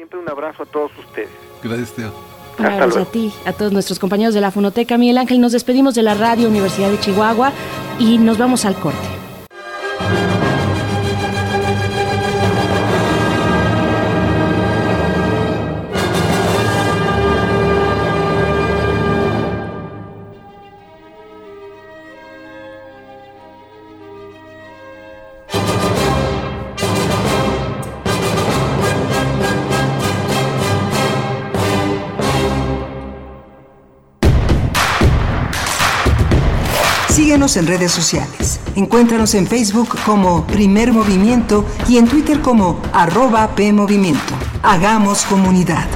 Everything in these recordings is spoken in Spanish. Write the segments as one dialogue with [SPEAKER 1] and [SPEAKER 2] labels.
[SPEAKER 1] siempre un abrazo a todos ustedes.
[SPEAKER 2] Gracias, Teo.
[SPEAKER 3] Gracias a ti, a todos nuestros compañeros de la Fonoteca. Miguel Ángel, nos despedimos de la Radio Universidad de Chihuahua y nos vamos al corte.
[SPEAKER 4] Síguenos en redes sociales. Encuéntranos en Facebook como Primer Movimiento y en Twitter como arroba PMovimiento. Hagamos comunidad.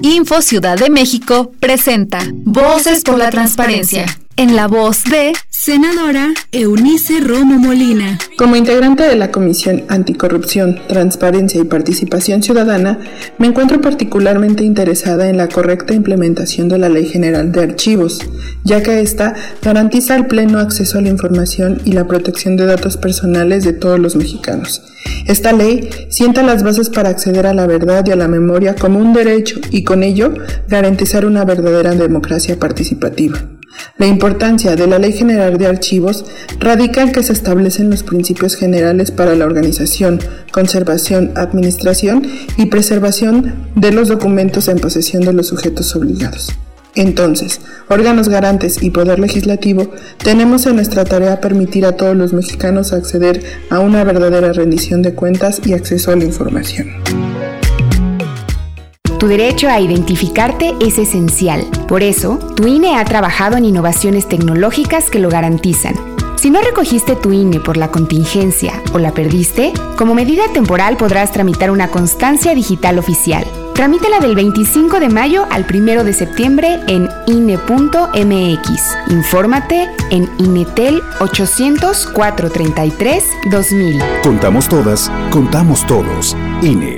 [SPEAKER 5] Info Ciudad de México presenta Voces por la Transparencia. En la voz de Senadora Eunice Romo Molina.
[SPEAKER 6] Como integrante de la Comisión Anticorrupción, Transparencia y Participación Ciudadana, me encuentro particularmente interesada en la correcta implementación de la Ley General de Archivos, ya que ésta garantiza el pleno acceso a la información y la protección de datos personales de todos los mexicanos. Esta ley sienta las bases para acceder a la verdad y a la memoria como un derecho y con ello garantizar una verdadera democracia participativa. La importancia de la Ley General de Archivos radica en que se establecen los principios generales para la organización, conservación, administración y preservación de los documentos en posesión de los sujetos obligados. Entonces, órganos garantes y poder legislativo, tenemos en nuestra tarea permitir a todos los mexicanos acceder a una verdadera rendición de cuentas y acceso a la información.
[SPEAKER 7] Tu derecho a identificarte es esencial. Por eso, tu INE ha trabajado en innovaciones tecnológicas que lo garantizan. Si no recogiste tu INE por la contingencia o la perdiste, como medida temporal podrás tramitar una constancia digital oficial. Tramítala del 25 de mayo al 1 de septiembre en INE.mx. Infórmate en INETEL 800 433 2000.
[SPEAKER 8] Contamos todas, contamos todos. INE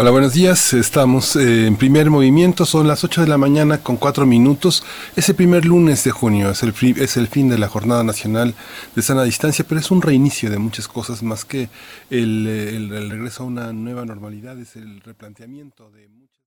[SPEAKER 2] Hola, buenos días. Estamos eh, en primer movimiento. Son las 8 de la mañana con 4 minutos. Es el primer lunes de junio. Es el, es el fin de la Jornada Nacional de Sana Distancia, pero es un reinicio de muchas cosas más que el, el regreso a una nueva normalidad. Es el replanteamiento de muchas.